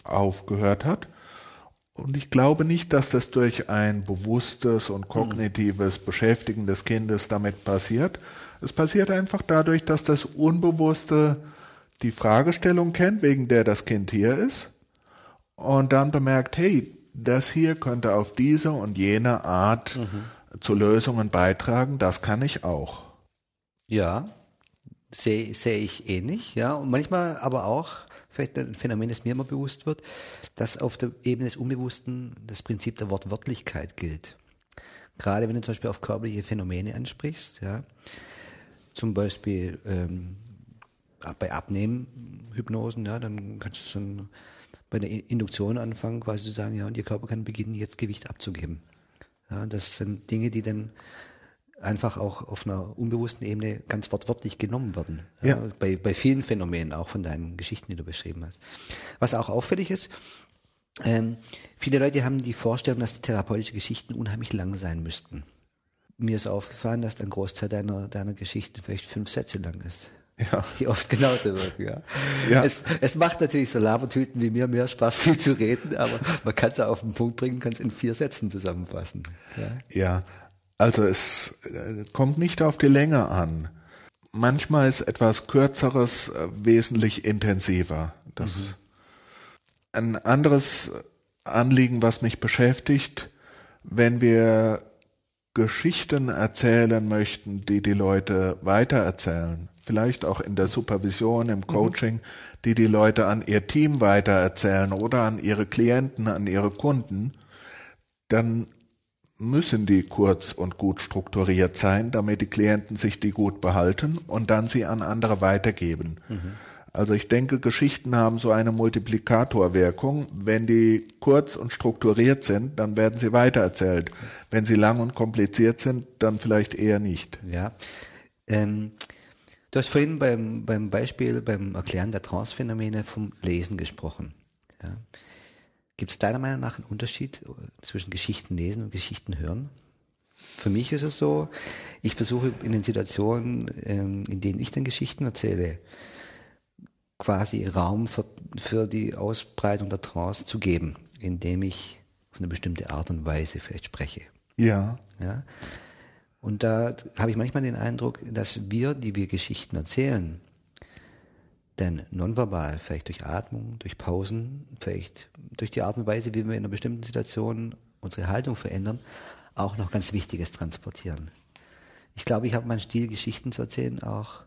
aufgehört hat. Und ich glaube nicht, dass das durch ein bewusstes und kognitives Beschäftigen des Kindes damit passiert. Es passiert einfach dadurch, dass das Unbewusste die Fragestellung kennt, wegen der das Kind hier ist, und dann bemerkt, hey, das hier könnte auf diese und jene Art mhm. zu Lösungen beitragen, das kann ich auch. Ja, sehe seh ich ähnlich, ja. Und manchmal aber auch, vielleicht ein Phänomen, das mir immer bewusst wird, dass auf der Ebene des Unbewussten das Prinzip der Wortwörtlichkeit gilt. Gerade wenn du zum Beispiel auf körperliche Phänomene ansprichst, ja. Zum Beispiel ähm, bei Abnehmen-Hypnosen, ja, dann kannst du schon bei der Induktion anfangen, quasi zu sagen, ja, und ihr Körper kann beginnen, jetzt Gewicht abzugeben. Ja, das sind Dinge, die dann einfach auch auf einer unbewussten Ebene ganz wortwörtlich genommen werden. Ja. ja. bei, bei vielen Phänomenen, auch von deinen Geschichten, die du beschrieben hast. Was auch auffällig ist, ähm, viele Leute haben die Vorstellung, dass therapeutische Geschichten unheimlich lang sein müssten. Mir ist aufgefallen, dass ein Großteil deiner, deiner Geschichten vielleicht fünf Sätze lang ist. Ja. Die oft genauso wirken, ja. ja. Es, es macht natürlich so Labertüten wie mir mehr Spaß, viel zu reden, aber man kann es auf den Punkt bringen, kann es in vier Sätzen zusammenfassen. Ja, ja also es äh, kommt nicht auf die Länge an. Manchmal ist etwas Kürzeres äh, wesentlich intensiver. Das mhm. ein anderes Anliegen, was mich beschäftigt, wenn wir Geschichten erzählen möchten, die die Leute weitererzählen, vielleicht auch in der Supervision, im mhm. Coaching, mhm. die die Leute an ihr Team weitererzählen oder an ihre Klienten, an ihre Kunden, dann müssen die kurz und gut strukturiert sein, damit die Klienten sich die gut behalten und dann sie an andere weitergeben. Mhm. Also ich denke, Geschichten haben so eine Multiplikatorwirkung. Wenn die kurz und strukturiert sind, dann werden sie weitererzählt. Wenn sie lang und kompliziert sind, dann vielleicht eher nicht. Ja. Ähm, du hast vorhin beim, beim Beispiel, beim Erklären der Transphänomene vom Lesen gesprochen. Ja. Gibt es deiner Meinung nach einen Unterschied zwischen Geschichten lesen und Geschichten hören? Für mich ist es so, ich versuche in den Situationen, ähm, in denen ich dann Geschichten erzähle, quasi Raum für, für die Ausbreitung der Trance zu geben, indem ich auf eine bestimmte Art und Weise vielleicht spreche. Ja. ja? Und da habe ich manchmal den Eindruck, dass wir, die wir Geschichten erzählen, denn nonverbal, vielleicht durch Atmung, durch Pausen, vielleicht durch die Art und Weise, wie wir in einer bestimmten Situation unsere Haltung verändern, auch noch ganz Wichtiges transportieren. Ich glaube, ich habe meinen Stil, Geschichten zu erzählen, auch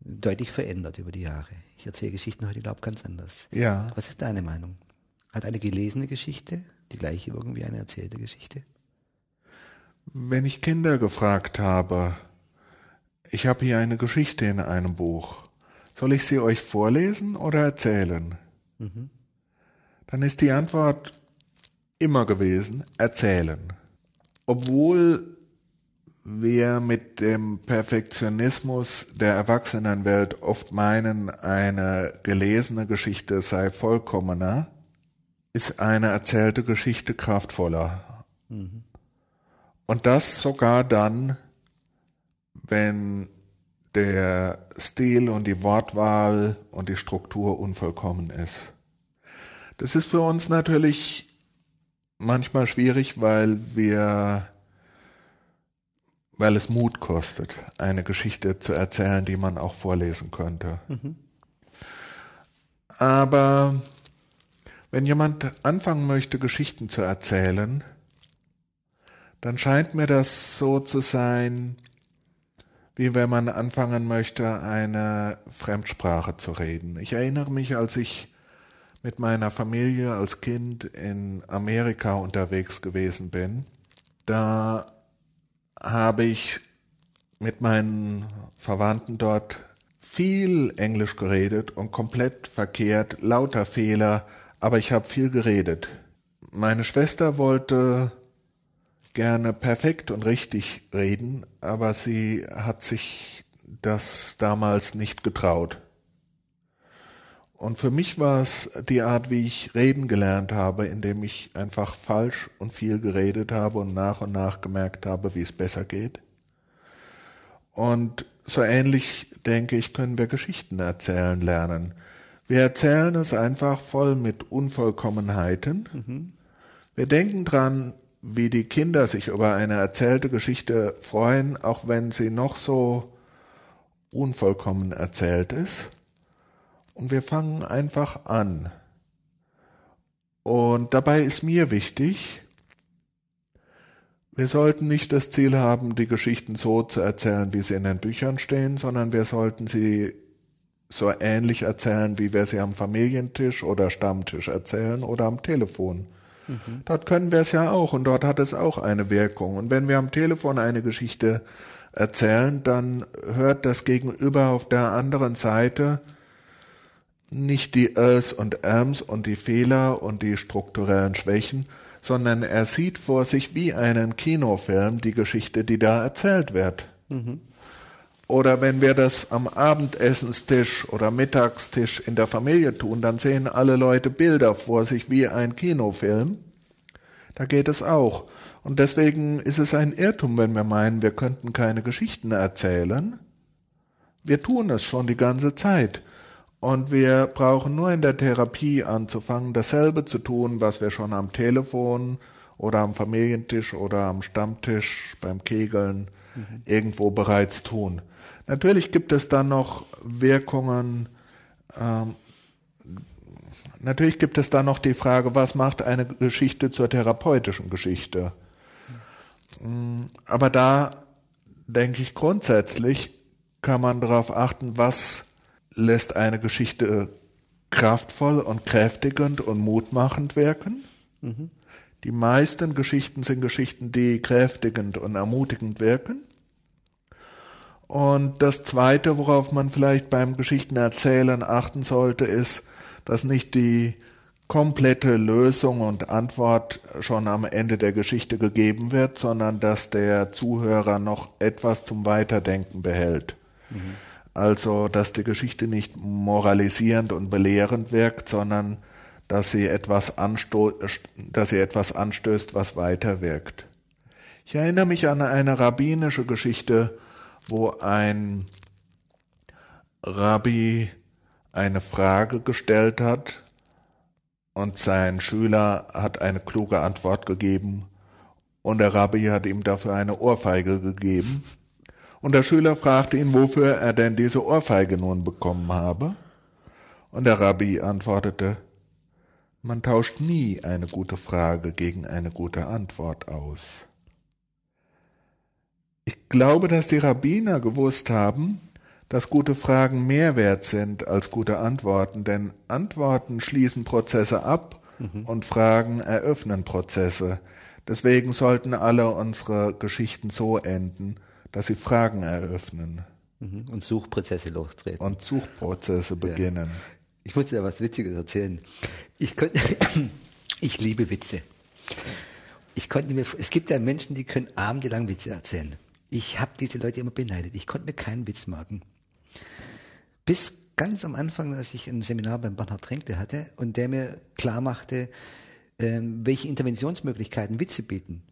deutlich verändert über die Jahre. Ich erzähle Geschichten heute, glaube ich, ganz anders. Ja. Was ist deine Meinung? Hat eine gelesene Geschichte die gleiche wie eine erzählte Geschichte? Wenn ich Kinder gefragt habe, ich habe hier eine Geschichte in einem Buch, soll ich sie euch vorlesen oder erzählen? Mhm. Dann ist die Antwort immer gewesen, erzählen. Obwohl wir mit dem Perfektionismus der Erwachsenenwelt oft meinen, eine gelesene Geschichte sei vollkommener, ist eine erzählte Geschichte kraftvoller. Mhm. Und das sogar dann, wenn der Stil und die Wortwahl und die Struktur unvollkommen ist. Das ist für uns natürlich manchmal schwierig, weil wir weil es Mut kostet, eine Geschichte zu erzählen, die man auch vorlesen könnte. Mhm. Aber wenn jemand anfangen möchte, Geschichten zu erzählen, dann scheint mir das so zu sein, wie wenn man anfangen möchte, eine Fremdsprache zu reden. Ich erinnere mich, als ich mit meiner Familie als Kind in Amerika unterwegs gewesen bin, da habe ich mit meinen Verwandten dort viel Englisch geredet und komplett verkehrt, lauter Fehler, aber ich habe viel geredet. Meine Schwester wollte gerne perfekt und richtig reden, aber sie hat sich das damals nicht getraut. Und für mich war es die Art, wie ich reden gelernt habe, indem ich einfach falsch und viel geredet habe und nach und nach gemerkt habe, wie es besser geht. Und so ähnlich, denke ich, können wir Geschichten erzählen lernen. Wir erzählen es einfach voll mit Unvollkommenheiten. Mhm. Wir denken dran, wie die Kinder sich über eine erzählte Geschichte freuen, auch wenn sie noch so unvollkommen erzählt ist und wir fangen einfach an. Und dabei ist mir wichtig, wir sollten nicht das Ziel haben, die Geschichten so zu erzählen, wie sie in den Büchern stehen, sondern wir sollten sie so ähnlich erzählen, wie wir sie am Familientisch oder Stammtisch erzählen oder am Telefon. Mhm. Dort können wir es ja auch und dort hat es auch eine Wirkung. Und wenn wir am Telefon eine Geschichte erzählen, dann hört das Gegenüber auf der anderen Seite nicht die Ös und Äms und die Fehler und die strukturellen Schwächen, sondern er sieht vor sich wie einen Kinofilm die Geschichte, die da erzählt wird. Mhm. Oder wenn wir das am Abendessenstisch oder Mittagstisch in der Familie tun, dann sehen alle Leute Bilder vor sich wie ein Kinofilm. Da geht es auch. Und deswegen ist es ein Irrtum, wenn wir meinen, wir könnten keine Geschichten erzählen. Wir tun es schon die ganze Zeit. Und wir brauchen nur in der Therapie anzufangen, dasselbe zu tun, was wir schon am Telefon oder am Familientisch oder am Stammtisch beim Kegeln mhm. irgendwo bereits tun. Natürlich gibt es dann noch Wirkungen, ähm, natürlich gibt es dann noch die Frage, was macht eine Geschichte zur therapeutischen Geschichte? Mhm. Aber da denke ich grundsätzlich kann man darauf achten, was lässt eine Geschichte kraftvoll und kräftigend und mutmachend wirken. Mhm. Die meisten Geschichten sind Geschichten, die kräftigend und ermutigend wirken. Und das Zweite, worauf man vielleicht beim Geschichtenerzählen achten sollte, ist, dass nicht die komplette Lösung und Antwort schon am Ende der Geschichte gegeben wird, sondern dass der Zuhörer noch etwas zum Weiterdenken behält. Mhm. Also, dass die Geschichte nicht moralisierend und belehrend wirkt, sondern dass sie etwas, ansto dass sie etwas anstößt, was weiter wirkt. Ich erinnere mich an eine rabbinische Geschichte, wo ein Rabbi eine Frage gestellt hat und sein Schüler hat eine kluge Antwort gegeben und der Rabbi hat ihm dafür eine Ohrfeige gegeben. Und der Schüler fragte ihn, wofür er denn diese Ohrfeige nun bekommen habe. Und der Rabbi antwortete, man tauscht nie eine gute Frage gegen eine gute Antwort aus. Ich glaube, dass die Rabbiner gewusst haben, dass gute Fragen mehr wert sind als gute Antworten, denn Antworten schließen Prozesse ab mhm. und Fragen eröffnen Prozesse. Deswegen sollten alle unsere Geschichten so enden, dass sie Fragen eröffnen. Mhm. Und Suchprozesse lostreten. Und Suchprozesse beginnen. Ja. Ich muss dir was Witziges erzählen. Ich könnte, ich liebe Witze. Ich konnte mir, es gibt ja Menschen, die können abendelang Witze erzählen. Ich habe diese Leute immer beneidet. Ich konnte mir keinen Witz merken. Bis ganz am Anfang, als ich ein Seminar beim Bernhard Tränkle hatte und der mir klar machte, ähm, welche Interventionsmöglichkeiten Witze bieten.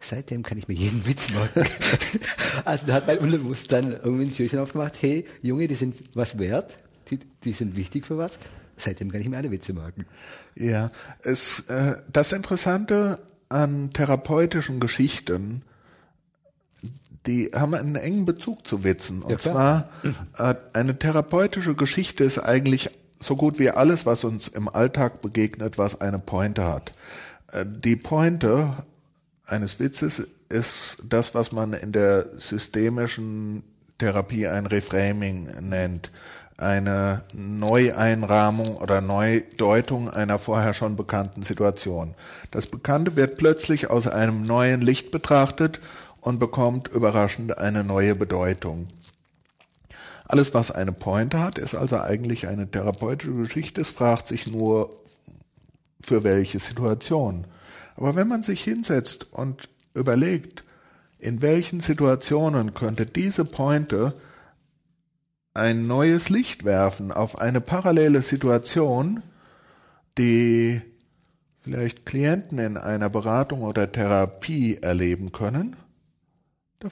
Seitdem kann ich mir jeden Witz machen. also da hat mein Unterbewusstsein irgendwie ein Türchen aufgemacht, hey, Junge, die sind was wert, die, die sind wichtig für was. Seitdem kann ich mir alle Witze machen. Ja, es, äh, das Interessante an therapeutischen Geschichten die haben einen engen Bezug zu Witzen. Und ja, zwar äh, eine therapeutische Geschichte ist eigentlich so gut wie alles, was uns im Alltag begegnet, was eine Pointe hat. Äh, die Pointe eines Witzes ist das, was man in der systemischen Therapie ein Reframing nennt. Eine Neueinrahmung oder Neudeutung einer vorher schon bekannten Situation. Das Bekannte wird plötzlich aus einem neuen Licht betrachtet und bekommt überraschend eine neue Bedeutung. Alles, was eine Pointe hat, ist also eigentlich eine therapeutische Geschichte. Es fragt sich nur, für welche Situation. Aber wenn man sich hinsetzt und überlegt, in welchen Situationen könnte diese Pointe ein neues Licht werfen auf eine parallele Situation, die vielleicht Klienten in einer Beratung oder Therapie erleben können, da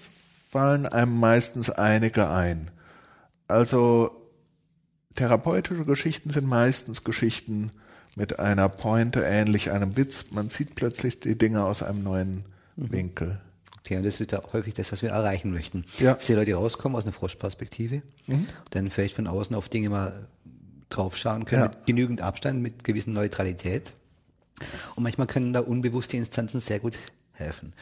fallen einem meistens einige ein. Also therapeutische Geschichten sind meistens Geschichten mit einer Pointe ähnlich einem Witz. Man sieht plötzlich die Dinge aus einem neuen mhm. Winkel. Okay, und das ist ja häufig das, was wir erreichen möchten. Ja. Dass die Leute rauskommen aus einer Froschperspektive, mhm. dann vielleicht von außen auf Dinge mal draufschauen können, ja. mit genügend Abstand, mit gewissen Neutralität. Und manchmal können da unbewusste Instanzen sehr gut helfen.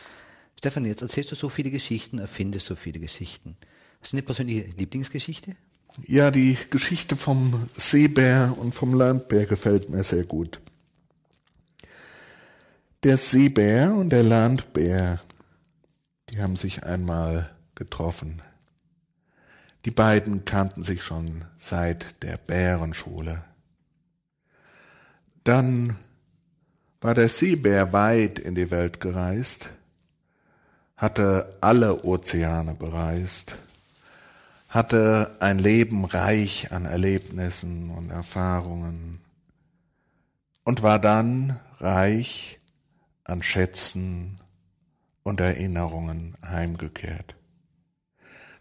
Stefan, jetzt erzählst du so viele Geschichten, erfindest so viele Geschichten. Hast du eine persönliche Lieblingsgeschichte? Ja, die Geschichte vom Seebär und vom Landbär gefällt mir sehr gut. Der Seebär und der Landbär, die haben sich einmal getroffen. Die beiden kannten sich schon seit der Bärenschule. Dann war der Seebär weit in die Welt gereist hatte alle Ozeane bereist, hatte ein Leben reich an Erlebnissen und Erfahrungen und war dann reich an Schätzen und Erinnerungen heimgekehrt.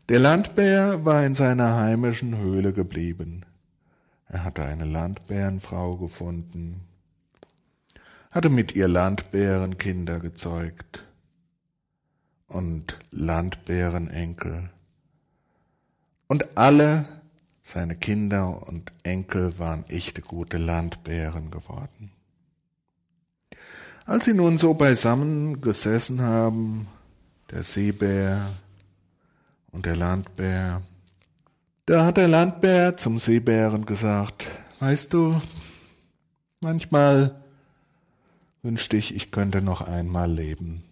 Der Landbär war in seiner heimischen Höhle geblieben. Er hatte eine Landbärenfrau gefunden, hatte mit ihr Landbärenkinder gezeugt und Landbärenenkel. Und alle seine Kinder und Enkel waren echte gute Landbären geworden. Als sie nun so beisammen gesessen haben, der Seebär und der Landbär, da hat der Landbär zum Seebären gesagt, weißt du, manchmal wünschte ich, ich könnte noch einmal leben.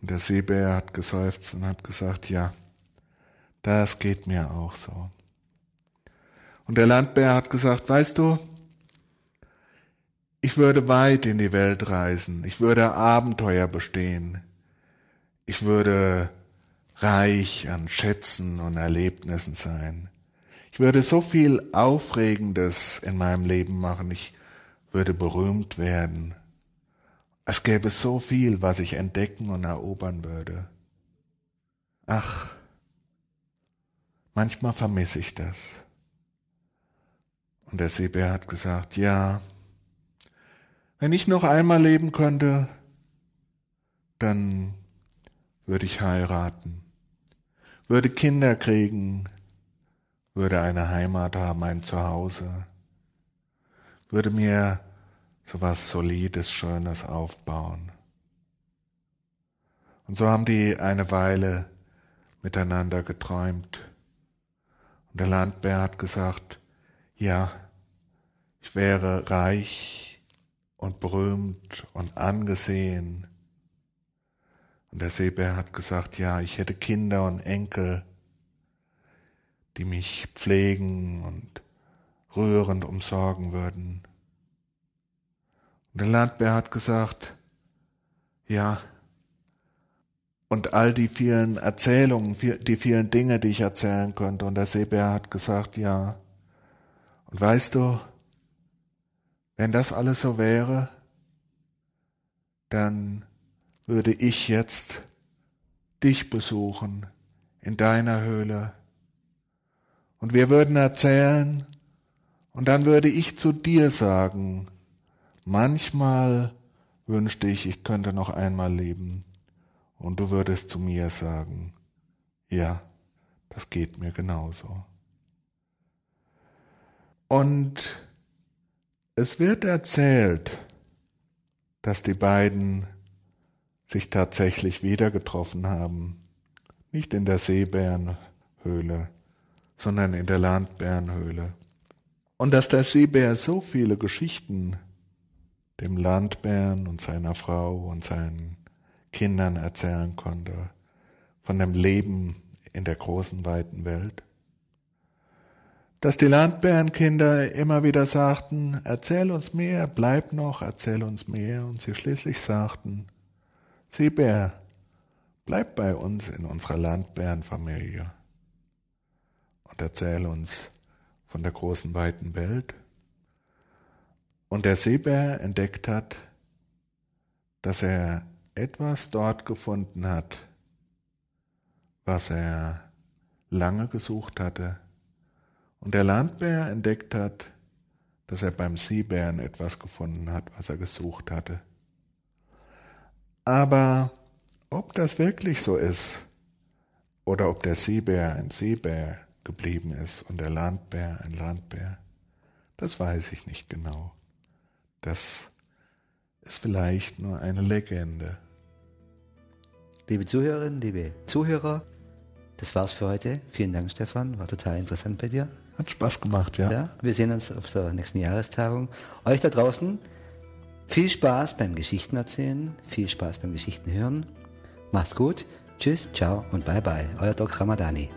Und der Seebär hat geseufzt und hat gesagt, ja, das geht mir auch so. Und der Landbär hat gesagt, weißt du, ich würde weit in die Welt reisen, ich würde Abenteuer bestehen, ich würde reich an Schätzen und Erlebnissen sein. Ich würde so viel Aufregendes in meinem Leben machen, ich würde berühmt werden. Es gäbe so viel, was ich entdecken und erobern würde. Ach, manchmal vermisse ich das. Und der Seebär hat gesagt, ja, wenn ich noch einmal leben könnte, dann würde ich heiraten, würde Kinder kriegen, würde eine Heimat haben, ein Zuhause, würde mir so was Solides, Schönes aufbauen. Und so haben die eine Weile miteinander geträumt. Und der Landbär hat gesagt, ja, ich wäre reich und berühmt und angesehen. Und der Seebär hat gesagt, ja, ich hätte Kinder und Enkel, die mich pflegen und rührend umsorgen würden. Und der Landbär hat gesagt, ja, und all die vielen Erzählungen, die vielen Dinge, die ich erzählen könnte. Und der Seebär hat gesagt, ja. Und weißt du, wenn das alles so wäre, dann würde ich jetzt dich besuchen in deiner Höhle. Und wir würden erzählen, und dann würde ich zu dir sagen, Manchmal wünschte ich, ich könnte noch einmal leben und du würdest zu mir sagen, ja, das geht mir genauso. Und es wird erzählt, dass die beiden sich tatsächlich wieder getroffen haben, nicht in der Seebärenhöhle, sondern in der Landbärenhöhle. Und dass der Seebär so viele Geschichten dem Landbären und seiner Frau und seinen Kindern erzählen konnte, von dem Leben in der großen, weiten Welt. Dass die Landbärenkinder immer wieder sagten, erzähl uns mehr, bleib noch, erzähl uns mehr, und sie schließlich sagten, Seebär, bleib bei uns in unserer Landbärenfamilie und erzähl uns von der großen, weiten Welt und der Seebär entdeckt hat, dass er etwas dort gefunden hat, was er lange gesucht hatte. Und der Landbär entdeckt hat, dass er beim Seebären etwas gefunden hat, was er gesucht hatte. Aber ob das wirklich so ist, oder ob der Seebär ein Seebär geblieben ist und der Landbär ein Landbär, das weiß ich nicht genau. Das ist vielleicht nur eine Legende. Liebe Zuhörerinnen, liebe Zuhörer, das war's für heute. Vielen Dank, Stefan. War total interessant bei dir. Hat Spaß gemacht, ja. ja wir sehen uns auf der nächsten Jahrestagung. Euch da draußen viel Spaß beim Geschichten erzählen, viel Spaß beim Geschichten hören. Macht's gut. Tschüss, ciao und bye bye. Euer Doc Ramadani.